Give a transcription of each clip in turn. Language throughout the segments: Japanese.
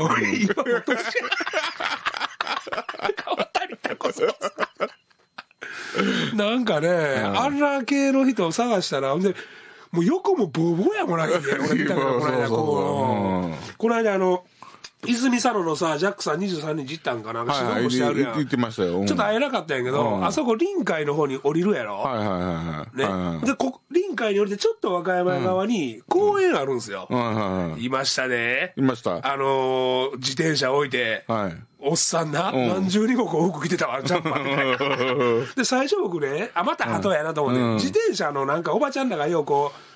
今も年変わったりたこそ。なんかね、あんな系の人を探したら、ほんで、もう横もボーボーやもらえんね俺見たから、この間、こう。この間、あの、泉佐野のさ、ジャックさん23日行ったんかな、仕事してあるやん。言ってましたよ。ちょっと会えなかったんやけど、あそこ臨海の方に降りるやろ？はいはいはい。ね。で、こ、臨海に降りてちょっと和歌山側に公園あるんですよ。いましたね。いました。あの、自転車置いて、はい。おっさんな、何重にもこう服着てたわ、ジャンパーみたいな。で、最初僕ね、あ、また鳩やなと思って、自転車のなんかおばちゃんらがようこう、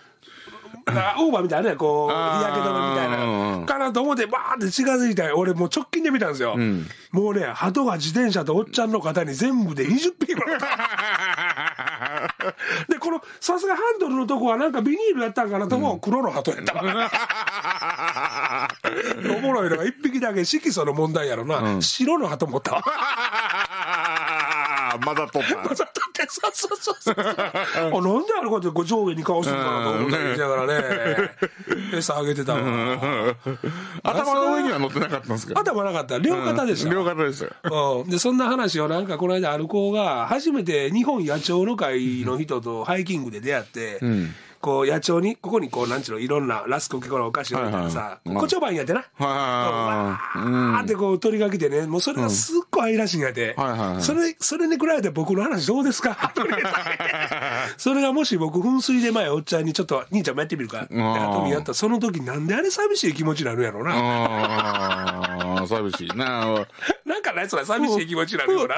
オーバーみたいなね、こう、日焼け止めみたいな、かなと思って、バーって近づいた俺もう直近で見たんですよ。うん、もうね、鳩が自転車とおっちゃんの方に全部で20匹ぐらい。で、この、さすがハンドルのとこはなんかビニールやったんかなと思う、黒の鳩やったわ。おもろいのが一匹だけ色素の問題やろな、うん、白の鳩持ったわ。まだ撮った。まだ撮って、そうそうそうそう。あ、なんであれこうやって上下に顔するんかなと思ったりしながらね、餌あげてたわ。頭の上には乗ってなかったんですか？頭なかった。両肩でした。両肩でした。うん。で、そんな話をなんかこの間アルコーが初めて日本野鳥の会の人とハイキングで出会って、うんこう、野鳥に、ここにこう、なんちゅうの、いろんなラスク結構なお菓子置いたらさ、コチョバンやってな。わーってこう、取りかけてね、もうそれがすっごい愛らしいんやて。それ、それに比べて僕の話どうですか？それがもし僕、噴水で前おっちゃんにちょっと、兄ちゃんもやってみるかって後にやったら、その時なんであれ寂しい気持ちになるやろうな。寂しいな。なんかないそれ寂しい気持ちになるよな。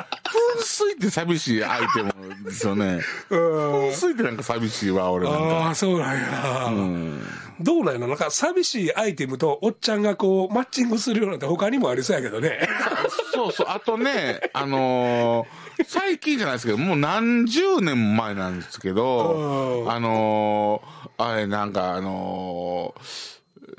噴水って寂しいアイテムですよね。噴水ってなんか寂しいわ、俺ああ、そうなんや。うん、どうなんやなんか寂しいアイテムとおっちゃんがこう、マッチングするようなって他にもありそうやけどね。そうそう。あとね、あのー、最近じゃないですけど、もう何十年も前なんですけど、あのー、あれなんかあのー